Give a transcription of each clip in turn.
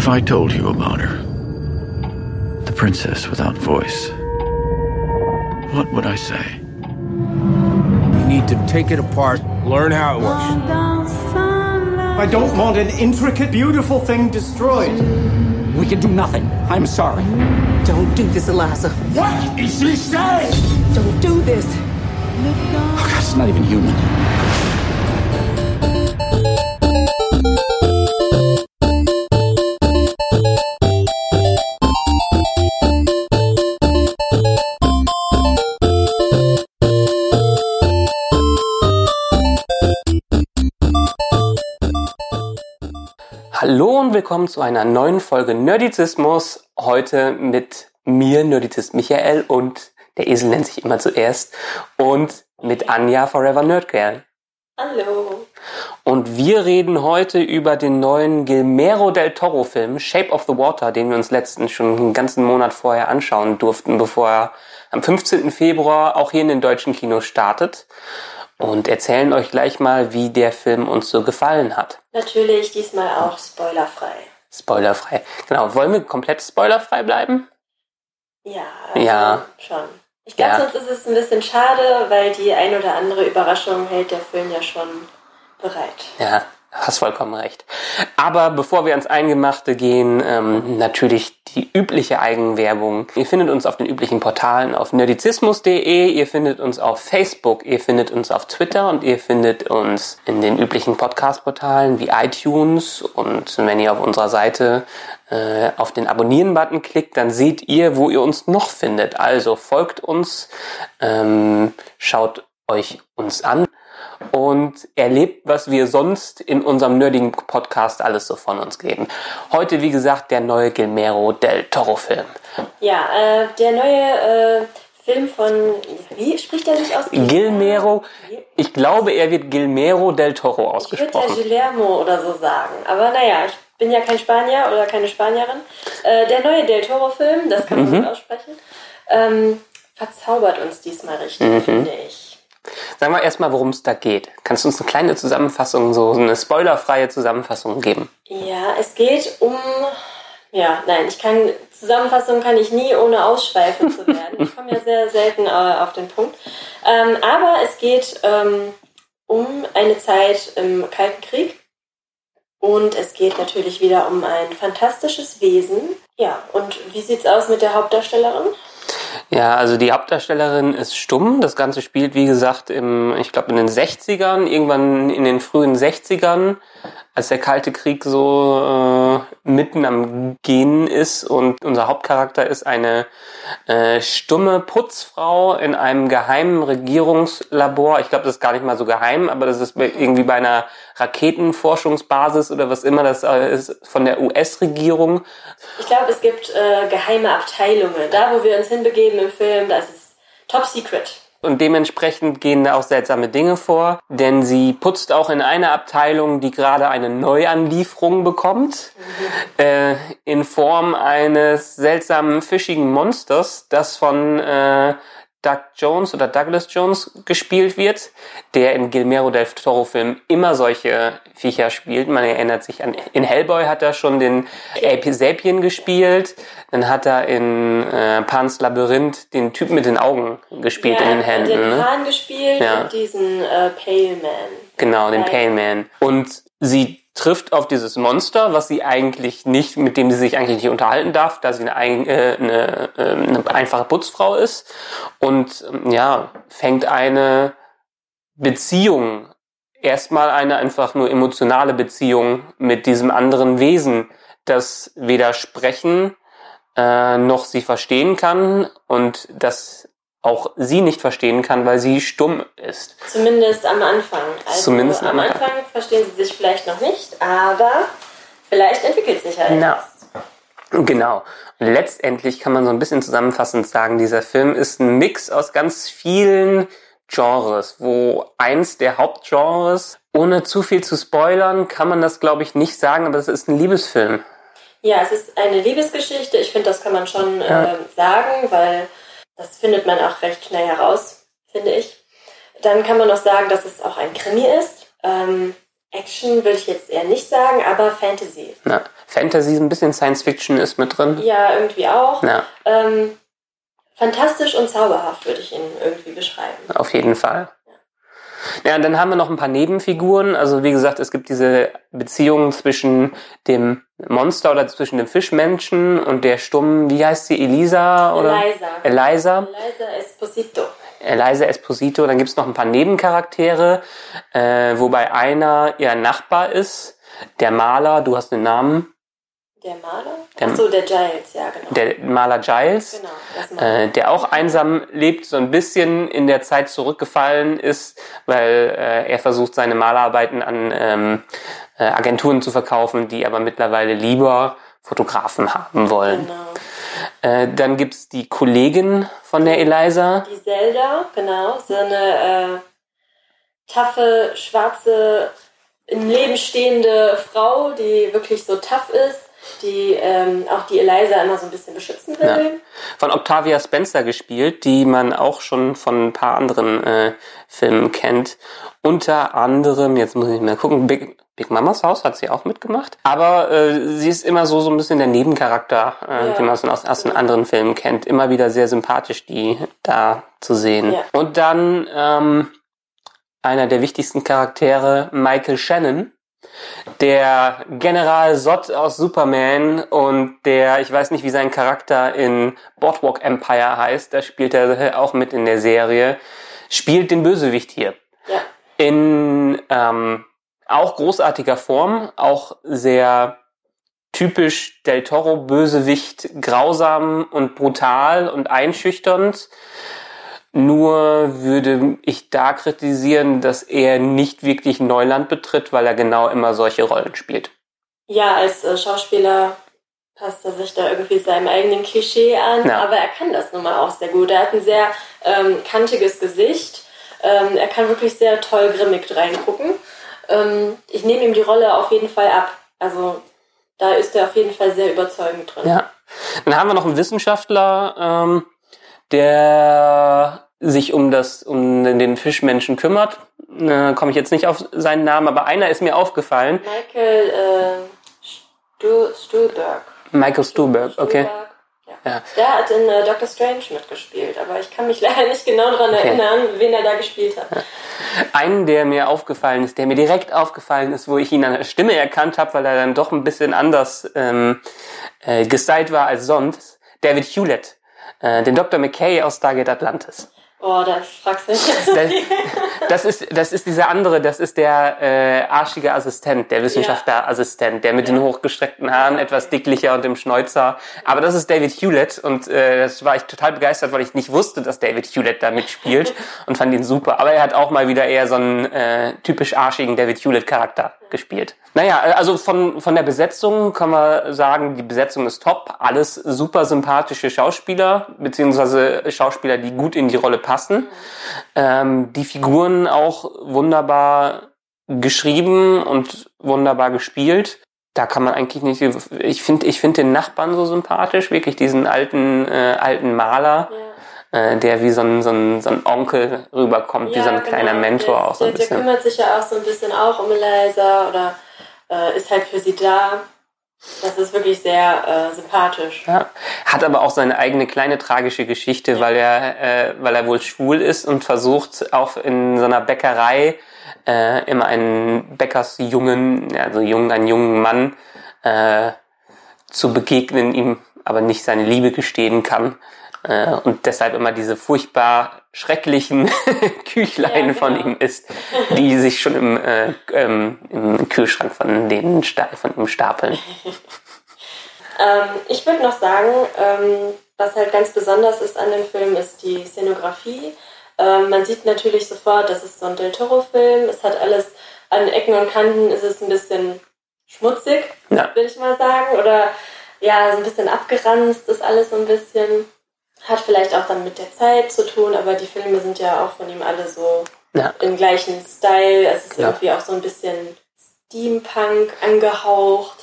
If I told you about her, the princess without voice, what would I say? You need to take it apart, learn how it works. I don't want an intricate, beautiful thing destroyed. We can do nothing. I'm sorry. Don't do this, Eliza. What is she saying? Don't do this. Oh, God, it's not even human. Hallo und willkommen zu einer neuen Folge Nerdizismus. Heute mit mir, Nerdizist Michael, und der Esel nennt sich immer zuerst, und mit Anja Forever Nerdgirl. Hallo. Und wir reden heute über den neuen Guillermo del Toro Film Shape of the Water, den wir uns letztens schon einen ganzen Monat vorher anschauen durften, bevor er am 15. Februar auch hier in den deutschen Kinos startet und erzählen euch gleich mal, wie der Film uns so gefallen hat. Natürlich diesmal auch spoilerfrei. Spoilerfrei. Genau, wollen wir komplett spoilerfrei bleiben? Ja, also Ja. schon. Ich glaube, Ja. sonst ist es ein bisschen schade, weil die ein oder andere Überraschung hält der Film ja schon bereit. Ja, hast vollkommen recht. Aber bevor wir ans Eingemachte gehen, ähm, natürlich die übliche Eigenwerbung. Ihr findet uns auf den üblichen Portalen auf nerdizismus.de, ihr findet uns auf Facebook, ihr findet uns auf Twitter und ihr findet uns in den üblichen Podcast-Portalen wie iTunes und wenn ihr auf unserer Seite äh, auf den Abonnieren-Button klickt, dann seht ihr, wo ihr uns noch findet. Also folgt uns, ähm, schaut euch uns an und erlebt, was wir sonst in unserem nerdigen Podcast alles so von uns geben. Heute, wie gesagt, der neue Guillermo del Toro Film. Ja, äh, der neue äh, Film von, wie spricht er sich aus? Guillermo, ich glaube, er wird Guillermo del Toro Ich würde ja ausgesprochen. Guillermo oder so sagen. Aber naja, ich bin ja kein Spanier oder keine Spanierin. Äh, der neue Del Toro-Film, das kann Mhm. man gut aussprechen, ähm, verzaubert uns diesmal richtig, Mhm. finde ich. Sagen wir erstmal, worum es da geht. Kannst du uns eine kleine Zusammenfassung, so eine spoilerfreie Zusammenfassung geben? Ja, es geht um. Ja, nein, ich kann. Zusammenfassung kann ich nie, ohne ausschweifend zu werden. Ich komme ja sehr selten äh, auf den Punkt. Ähm, aber es geht ähm, um eine Zeit im Kalten Krieg. Und es geht natürlich wieder um ein fantastisches Wesen. Ja, und wie sieht's aus mit der Hauptdarstellerin? Ja, also die Hauptdarstellerin ist stumm. Das Ganze spielt, wie gesagt, im, ich glaube, in den 60ern, irgendwann in den frühen 60ern, als der Kalte Krieg so äh, mitten am Gehen ist. Und unser Hauptcharakter ist eine äh, stumme Putzfrau in einem geheimen Regierungslabor. Ich glaube, das ist gar nicht mal so geheim, aber das ist irgendwie bei einer Raketenforschungsbasis oder was immer das äh, ist von der US-Regierung. Ich glaube, es gibt äh, geheime Abteilungen. Da, wo wir uns hinbegeben im Film, da ist es top secret. Und dementsprechend gehen da auch seltsame Dinge vor, denn sie putzt auch in einer Abteilung, die gerade eine Neuanlieferung bekommt, äh, in Form eines seltsamen fischigen Monsters, das von äh, Doug Jones oder Douglas Jones gespielt wird, der in Guillermo del Toro Filmen immer solche Viecher spielt. Man erinnert sich an, in Hellboy hat er schon den Sapien gespielt, dann hat er in äh, Pans Labyrinth den Typen mit den Augen gespielt in den Händen. Den ne? Hahn gespielt Ja. und diesen äh, Pale Man. Genau, den. Pale Man. Und sie trifft auf dieses Monster, was sie eigentlich nicht, mit dem sie sich eigentlich nicht unterhalten darf, da sie eine, ein- äh, eine, äh, eine einfache Putzfrau ist. Und ähm, ja, fängt eine Beziehung, erstmal eine einfach nur emotionale Beziehung mit diesem anderen Wesen, das weder sprechen äh, noch sie verstehen kann und das auch sie nicht verstehen kann, weil sie stumm ist. Zumindest am Anfang. Also Zumindest am Anfang. Anfang verstehen sie sich vielleicht noch nicht, aber vielleicht entwickelt sich etwas. Genau. Und letztendlich kann man so ein bisschen zusammenfassend sagen, dieser Film ist ein Mix aus ganz vielen Genres, wo eins der Hauptgenres, ohne zu viel zu spoilern, kann man das glaube ich nicht sagen, aber es ist ein Liebesfilm. Ja, es ist eine Liebesgeschichte. Ich finde, das kann man schon Ja. ähm, sagen, weil das findet man auch recht schnell heraus, finde ich. Dann kann man noch sagen, dass es auch ein Krimi ist. Ähm, Action würde ich jetzt eher nicht sagen, aber Fantasy. Na, Fantasy, ein bisschen Science Fiction ist mit drin. Ja, irgendwie auch. Ja, Ähm, fantastisch und zauberhaft würde ich ihn irgendwie beschreiben. auf jeden Fall. Ja, und dann haben wir noch ein paar Nebenfiguren. Also wie gesagt, es gibt diese Beziehung zwischen dem Monster oder zwischen dem Fischmenschen und der stummen, wie heißt sie, Elisa oder? Eliza. Eliza. Eliza Esposito. Eliza Esposito. Dann gibt's noch ein paar Nebencharaktere, äh, wobei einer ihr Nachbar ist, der Maler, du hast den Namen, Der Maler? Der- Ach so, der Giles, ja, genau. der Maler Giles. genau, äh, der auch einsam lebt, so ein bisschen in der Zeit zurückgefallen ist, weil äh, er versucht, seine Malerarbeiten an ähm, äh, Agenturen zu verkaufen, die aber mittlerweile lieber Fotografen haben wollen. genau. Äh, dann gibt's die Kollegin von der Eliza. Die Zelda, genau, so eine äh, taffe, schwarze, im Leben stehende Frau, die wirklich so tough ist, die ähm, auch die Eliza immer so ein bisschen beschützen will. Ja. Von Octavia Spencer gespielt, die man auch schon von ein paar anderen äh, Filmen kennt. Unter anderem, jetzt muss ich mal gucken, Big, Big Mamas Haus hat sie auch mitgemacht. Aber äh, sie ist immer so, so ein bisschen der Nebencharakter, äh, Ja. den man aus, aus, den anderen Filmen kennt. Immer wieder sehr sympathisch, die da zu sehen. Ja. Und dann ähm, einer der wichtigsten Charaktere, Michael Shannon der General Zod aus Superman und der, ich weiß nicht, wie sein Charakter in Boardwalk Empire heißt, da spielt er auch mit in der Serie, spielt den Bösewicht hier. Ja. In ähm, auch großartiger Form, auch sehr typisch Del Toro Bösewicht, grausam und brutal und einschüchternd. Nur würde ich da kritisieren, dass er nicht wirklich Neuland betritt, weil er genau immer solche Rollen spielt. Ja, als äh, Schauspieler passt er sich da irgendwie seinem eigenen Klischee an, Ja. aber er kann das nun mal auch sehr gut. Er hat ein sehr ähm, kantiges Gesicht. Ähm, er kann wirklich sehr toll grimmig reingucken. Ähm, ich nehme ihm die Rolle auf jeden Fall ab. Also da ist er auf jeden Fall sehr überzeugend drin. Ja. Dann haben wir noch einen Wissenschaftler, ähm, der sich um das, um den Fischmenschen kümmert. Äh, Komme ich jetzt nicht auf seinen Namen, aber einer ist mir aufgefallen. Michael äh, Stu Stuhlberg. Michael Stuhlberg, okay. Stuhlberg, Ja. Ja. Der hat in äh, Doctor Strange mitgespielt, aber ich kann mich leider nicht genau daran Okay. erinnern, wen er da gespielt hat. Einen, der mir aufgefallen ist, der mir direkt aufgefallen ist, wo ich ihn an der Stimme erkannt habe, weil er dann doch ein bisschen anders ähm, äh, gestylt war als sonst. David Hewlett, äh, den Dr. McKay aus Stargate Atlantis. Oh, da fragst du mich jetzt so Das, viel. Das ist das ist dieser andere, das ist der äh, arschige Assistent, der Wissenschaftlerassistent, der mit den hochgestreckten Haaren, etwas dicklicher und dem Schnäuzer. Aber das ist David Hewlett und äh, das war ich total begeistert, weil ich nicht wusste, dass David Hewlett da mitspielt und fand ihn super. Aber er hat auch mal wieder eher so einen äh, typisch arschigen David Hewlett Charakter gespielt. Naja, also von, von der Besetzung kann man sagen, die Besetzung ist top. Alles super sympathische Schauspieler, beziehungsweise Schauspieler, die gut in die Rolle passen. Ähm, die Figuren auch wunderbar geschrieben und wunderbar gespielt. Da kann man eigentlich nicht. Ich finde, ich finde den Nachbarn so sympathisch, wirklich diesen alten, äh, alten Maler, äh, der wie so ein, so ein, so ein Onkel rüberkommt, wie so ein kleiner Mentor der, auch so ein der, der bisschen. kümmert sich ja auch so ein bisschen auch um Eliza oder äh, ist halt für sie da. Das ist wirklich sehr äh, sympathisch. Ja. Hat aber auch seine eigene kleine tragische Geschichte, weil er, äh, weil er wohl schwul ist und versucht auch in so Bäckerei äh, immer einen Bäckersjungen, also jungen, einen jungen Mann äh, zu begegnen, ihm aber nicht seine Liebe gestehen kann. Äh, und deshalb immer diese furchtbar schrecklichen Küchlein Ja, von genau. ihm isst, die sich schon im, äh, ähm, im Kühlschrank von denen sta von ihm stapeln. Ähm, ich würde noch sagen, ähm, was halt ganz besonders ist an dem Film, ist die Szenografie. Ähm, man sieht natürlich sofort, das ist so ein Del Toro-Film. Es hat alles an Ecken und Kanten ist es ein bisschen schmutzig, Ja. würde ich mal sagen. Oder ja, so ein bisschen abgeranzt ist alles so ein bisschen. Hat vielleicht auch dann mit der Zeit zu tun, aber die Filme sind ja auch von ihm alle so Ja. im gleichen Style. Es ist Ja. irgendwie auch so ein bisschen Steampunk angehaucht.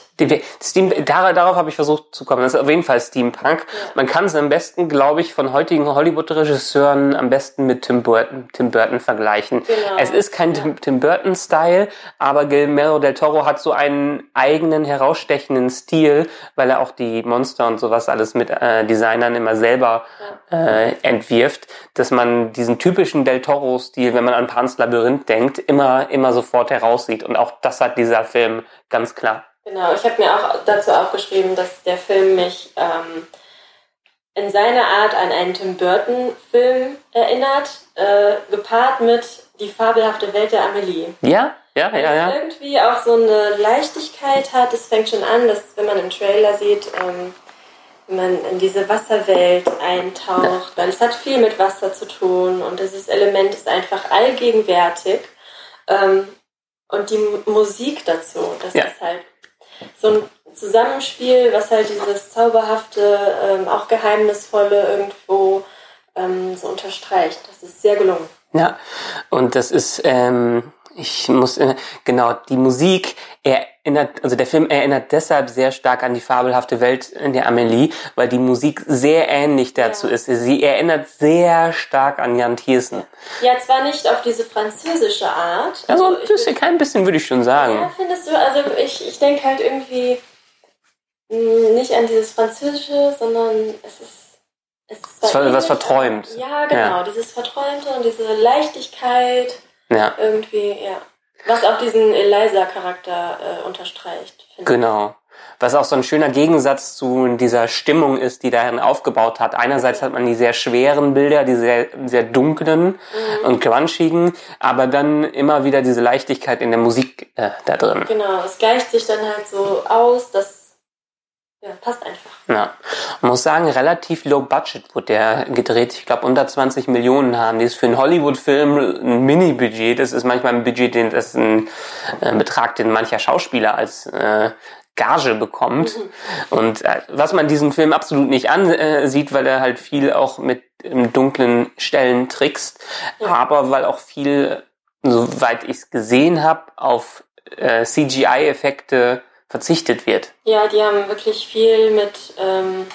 Steam, dar, darauf habe ich versucht zu kommen. Das ist auf jeden Fall Steampunk. Man kann es am besten, glaube ich, von heutigen Hollywood-Regisseuren am besten mit Tim Burton, Tim Burton vergleichen. Genau. Es ist kein Tim, Tim Burton-Style, aber Guillermo del Toro hat so einen eigenen herausstechenden Stil, weil er auch die Monster und sowas alles mit äh, Designern immer selber äh, entwirft, dass man diesen typischen Del Toro-Stil, wenn man an Pan's Labyrinth denkt, immer, immer sofort heraussieht. Und auch das hat dieser Film ganz klar. Genau, ich habe mir auch dazu aufgeschrieben, dass der Film mich ähm, in seiner Art an einen Tim Burton-Film erinnert, äh, gepaart mit Die fabelhafte Welt der Amelie. Ja, ja, ja, ja. irgendwie auch so eine Leichtigkeit hat. Es fängt schon an, dass wenn man im Trailer sieht, ähm, wenn man in diese Wasserwelt eintaucht, weil es hat viel mit Wasser zu tun und dieses Element ist einfach allgegenwärtig. Ähm, und die Musik dazu, das Ja. ist halt so ein Zusammenspiel, was halt dieses zauberhafte, ähm, auch geheimnisvolle irgendwo ähm, so unterstreicht. Das ist sehr gelungen. Ja, und das ist, ähm, ich muss, äh, genau, die Musik erinnert, also der Film erinnert deshalb sehr stark an die fabelhafte Welt in der Amelie, weil die Musik sehr ähnlich dazu Ja. ist. Sie erinnert sehr stark an Jan Thiersen. Ja, zwar nicht auf diese französische Art. Also, ich ein bisschen, kein bisschen würde ich schon Ja, sagen. findest du? Also ich, ich denke halt irgendwie mh, nicht an dieses Französische, sondern es ist. Es ist Es war was verträumt. Ja, genau. Ja. Dieses Verträumte und diese Leichtigkeit Ja, irgendwie, ja. Was auch diesen Eliza-Charakter äh, unterstreicht. genau. Was auch so ein schöner Gegensatz zu dieser Stimmung ist, die darin aufgebaut hat. Einerseits hat man die sehr schweren Bilder, die sehr, sehr dunklen und grunchigen, aber dann immer wieder diese Leichtigkeit in der Musik äh, da drin. Genau, es gleicht sich dann halt so aus, das ja, passt einfach. Ja. Man muss sagen, relativ low budget wurde der gedreht. Ich glaube, unter 20 Millionen haben die. Ist für einen Hollywood-Film ein Mini-Budget. Das ist manchmal ein Budget, den, das ist ein äh, Betrag, den mancher Schauspieler als äh, Gage bekommt. Und äh, was man diesem Film absolut nicht ansieht, weil er halt viel auch mit im dunklen Stellen trickst, aber weil auch viel, soweit ich es gesehen habe, auf äh, CGI-Effekte verzichtet wird. Ja, die haben wirklich viel mit, ähm,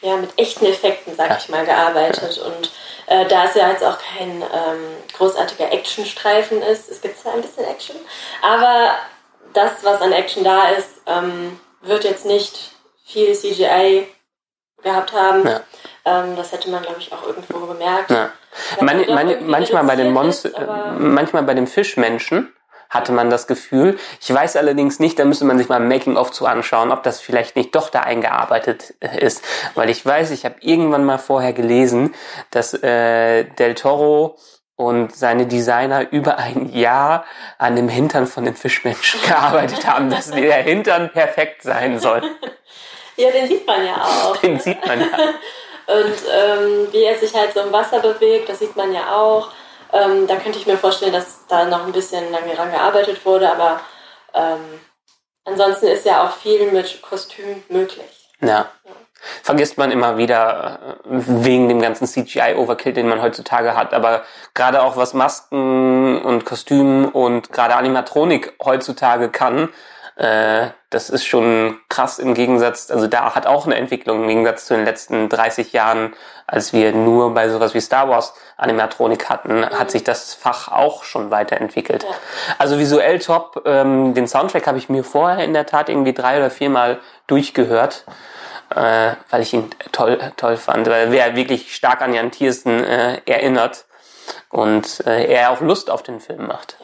ja, mit echten Effekten, sag Ja. ich mal, gearbeitet. Und äh, da es ja jetzt auch kein ähm, großartiger Actionstreifen ist, es gibt zwar ein bisschen Action, aber das, was an Action da ist, ähm, wird jetzt nicht viel CGI gehabt haben. Ja. Ähm, das hätte man, glaube ich, auch irgendwo gemerkt. Ja. Man irgendwie manchmal bei den Monster, manchmal bei den Fischmenschen hatte man das Gefühl. Ich weiß allerdings nicht, da müsste man sich mal ein Making-of zu anschauen, ob das vielleicht nicht doch da eingearbeitet äh, ist. Weil ich weiß, ich habe irgendwann mal vorher gelesen, dass äh, Del Toro und seine Designer über ein Jahr an dem Hintern von den Fischmenschen gearbeitet haben, dass der Hintern perfekt sein soll. Ja, den sieht man ja auch. Den sieht man ja. Und ähm, wie er sich halt so im Wasser bewegt, das sieht man ja auch. Ähm, da könnte ich mir vorstellen, dass da noch ein bisschen lange dran gearbeitet wurde, aber ähm, ansonsten ist ja auch viel mit Kostüm möglich. Ja. Vergisst man immer wieder äh, wegen dem ganzen CGI-Overkill, den man heutzutage hat. Aber gerade auch was Masken und Kostümen und gerade Animatronik heutzutage kann, äh, das ist schon krass im Gegensatz, also da hat auch eine Entwicklung im Gegensatz zu den letzten 30 Jahren, als wir nur bei sowas wie Star Wars Animatronik hatten, hat sich das Fach auch schon weiterentwickelt. Ja. Also visuell top. Ähm, den Soundtrack habe ich mir vorher in der Tat irgendwie drei oder viermal durchgehört, äh, weil ich ihn toll, toll fand, weil er wirklich stark an Jan Thiersen äh, erinnert und äh, er auch Lust auf den Film macht.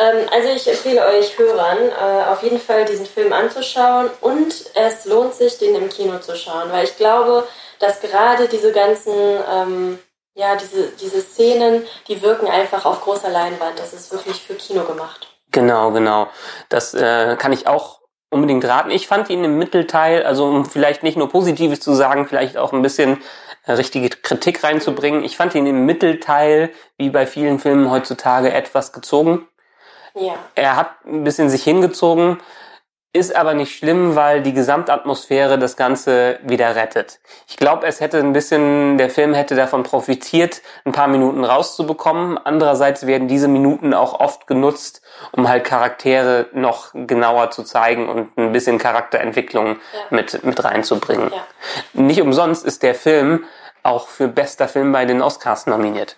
Ähm, also ich empfehle euch Hörern, äh, auf jeden Fall diesen Film anzuschauen und es lohnt sich, den im Kino zu schauen, weil ich glaube, dass gerade diese ganzen, ähm, ja, diese, diese Szenen, die wirken einfach auf großer Leinwand. Das ist wirklich für Kino gemacht. Genau, genau. Das äh, kann ich auch unbedingt raten. Ich fand ihn im Mittelteil, also um vielleicht nicht nur Positives zu sagen, vielleicht auch ein bisschen äh, richtige Kritik reinzubringen. Ich fand ihn im Mittelteil, wie bei vielen Filmen heutzutage, etwas gezogen. Ja. Er hat ein bisschen sich hingezogen. Ist aber nicht schlimm, weil die Gesamtatmosphäre das Ganze wieder rettet. Ich glaube, es hätte ein bisschen, der Film hätte davon profitiert, ein paar Minuten rauszubekommen. Andererseits werden diese Minuten auch oft genutzt, um halt Charaktere noch genauer zu zeigen und ein bisschen Charakterentwicklung Ja. mit, mit reinzubringen. Ja. Nicht umsonst ist der Film auch für bester Film bei den Oscars nominiert.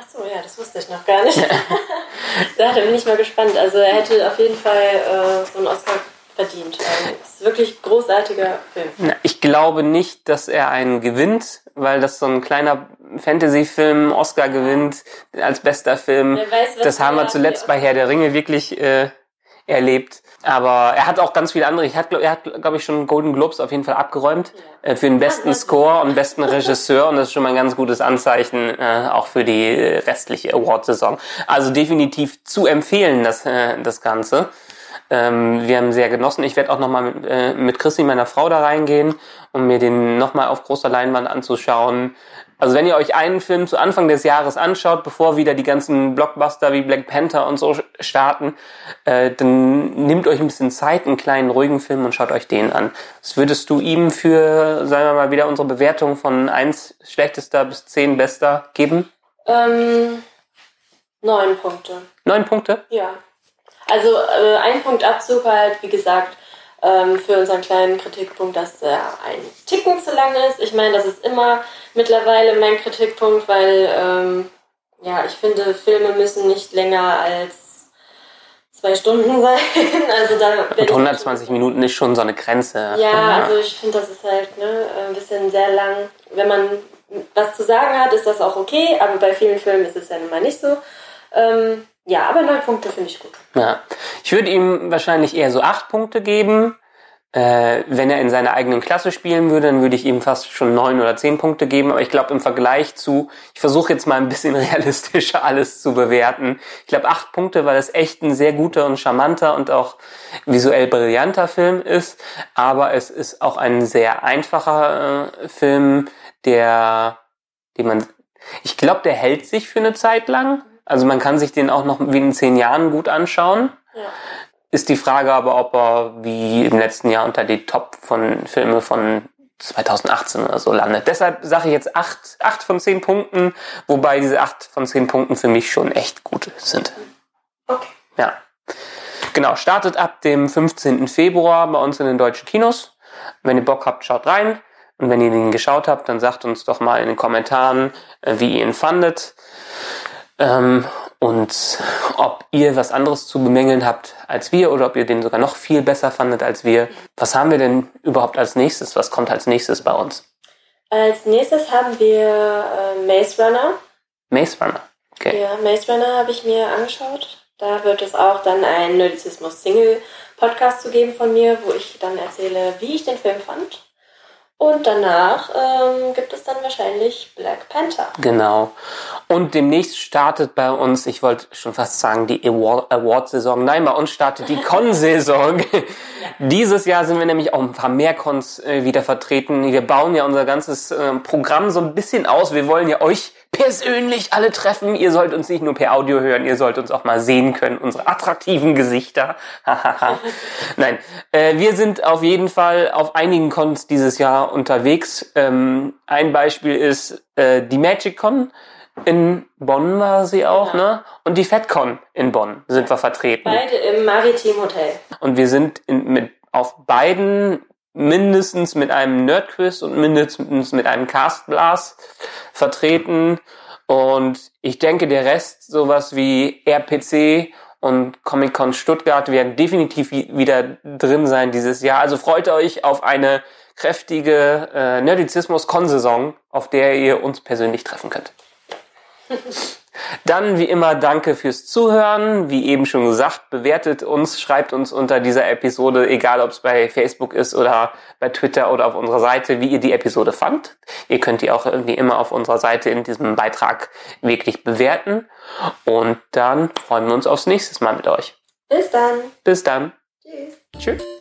Ach so, ja, das wusste ich noch gar nicht. da bin ich mal gespannt. Also er hätte auf jeden Fall äh, so einen Oscar verdient. Ähm, ist wirklich großartiger Film. Na, Ich glaube nicht, dass er einen gewinnt, weil das so ein kleiner Fantasy-Film Oscar gewinnt als bester Film. Weiß, das haben wir zuletzt bei Herr der Ringe wirklich äh, erlebt. Aber er hat auch ganz viele andere. Ich hat, er hat, glaube ich, schon Golden Globes auf jeden Fall abgeräumt äh, für den besten Score und besten Regisseur. Und das ist schon mal ein ganz gutes Anzeichen äh, auch für die äh, restliche Award-Saison. Also definitiv zu empfehlen, das, äh, das Ganze. Ähm, wir haben sehr genossen. Ich werde auch nochmal mit, äh, mit Chrissy, meiner Frau, da reingehen, um mir den nochmal auf großer Leinwand anzuschauen. Also wenn ihr euch einen Film zu Anfang des Jahres anschaut, bevor wieder die ganzen Blockbuster wie Black Panther und so starten, äh, dann nehmt euch ein bisschen Zeit, einen kleinen ruhigen Film und schaut euch den an. Was würdest du ihm für, sagen wir mal, wieder unsere Bewertung von 1 schlechtester bis 10 bester geben? Ähm, neun Punkte. Neun Punkte? Ja. Also äh, ein Punkt Abzug halt, wie gesagt, ähm, für unseren kleinen Kritikpunkt, dass er ein Ticken zu lang ist. Ich meine, das ist immer mittlerweile mein Kritikpunkt, weil ähm, ja, ich finde, Filme müssen nicht länger als zwei Stunden sein. Also da Und ich- 120 Minuten ist schon so eine Grenze. Ja, also ich finde, das ist halt ne, ein bisschen sehr lang. Wenn man was zu sagen hat, ist das auch okay, aber bei vielen Filmen ist es ja nun mal nicht so. Ähm, ja, aber neun Punkte finde ich gut. Ja. Ich würde ihm wahrscheinlich eher so acht Punkte geben. Äh, wenn er in seiner eigenen Klasse spielen würde, dann würde ich ihm fast schon neun oder zehn Punkte geben. Aber ich glaube im Vergleich zu, ich versuche jetzt mal ein bisschen realistischer alles zu bewerten. Ich glaube acht Punkte, weil es echt ein sehr guter und charmanter und auch visuell brillanter Film ist. Aber es ist auch ein sehr einfacher äh, Film, der, den man, ich glaube, der hält sich für eine Zeit lang. Also man kann sich den auch noch wie in zehn Jahren gut anschauen. Ja. Ist die Frage aber, ob er wie im letzten Jahr unter die Top von Filme von 2018 oder so landet. Deshalb sage ich jetzt acht, acht von zehn Punkten, wobei diese acht von zehn Punkten für mich schon echt gut sind. Okay. Ja. Genau, startet ab dem 15. Februar bei uns in den deutschen Kinos. Wenn ihr Bock habt, schaut rein. Und wenn ihr den geschaut habt, dann sagt uns doch mal in den Kommentaren, äh, wie ihr ihn fandet. Ähm, und ob ihr was anderes zu bemängeln habt als wir oder ob ihr den sogar noch viel besser fandet als wir. Was haben wir denn überhaupt als nächstes? Was kommt als nächstes bei uns? Als nächstes haben wir äh, Maze Runner. Maze Runner. Okay. Ja, Maze Runner habe ich mir angeschaut. Da wird es auch dann einen Nerdizismus-Single-Podcast zu geben von mir, wo ich dann erzähle, wie ich den Film fand. Und danach ähm, gibt es dann wahrscheinlich Black Panther. Genau. Und demnächst startet bei uns, ich wollte schon fast sagen, die Award- Award-Saison. Nein, bei uns startet die Con-Saison. Dieses Jahr sind wir nämlich auch ein paar mehr Cons äh, wieder vertreten. Wir bauen ja unser ganzes äh, Programm so ein bisschen aus. Wir wollen ja euch persönlich alle treffen. Ihr sollt uns nicht nur per Audio hören, ihr sollt uns auch mal sehen können, unsere attraktiven Gesichter. Nein, äh, wir sind auf jeden Fall auf einigen Cons dieses Jahr unterwegs. Ähm, ein Beispiel ist äh, die Magic Con. In Bonn war sie auch, Genau. ne? Und die FedCon in Bonn sind wir vertreten. Beide im Maritim Hotel. Und wir sind in, mit, auf beiden mindestens mit einem Nerdquiz und mindestens mit einem Castblast vertreten. Und ich denke, der Rest, sowas wie RPC und Comic-Con Stuttgart, werden definitiv wi- wieder drin sein dieses Jahr. Also freut euch auf eine kräftige äh, Nerdizismus-Con-Saison, auf der ihr uns persönlich treffen könnt. Dann wie immer danke fürs Zuhören. Wie eben schon gesagt, bewertet uns, schreibt uns unter dieser Episode, egal ob es bei Facebook ist oder bei Twitter oder auf unserer Seite, wie ihr die Episode fand. Ihr könnt die auch wie immer auf unserer Seite in diesem Beitrag wirklich bewerten. Und dann freuen wir uns aufs nächste Mal mit euch. Bis dann. Bis dann. Tschüss. Tschüss.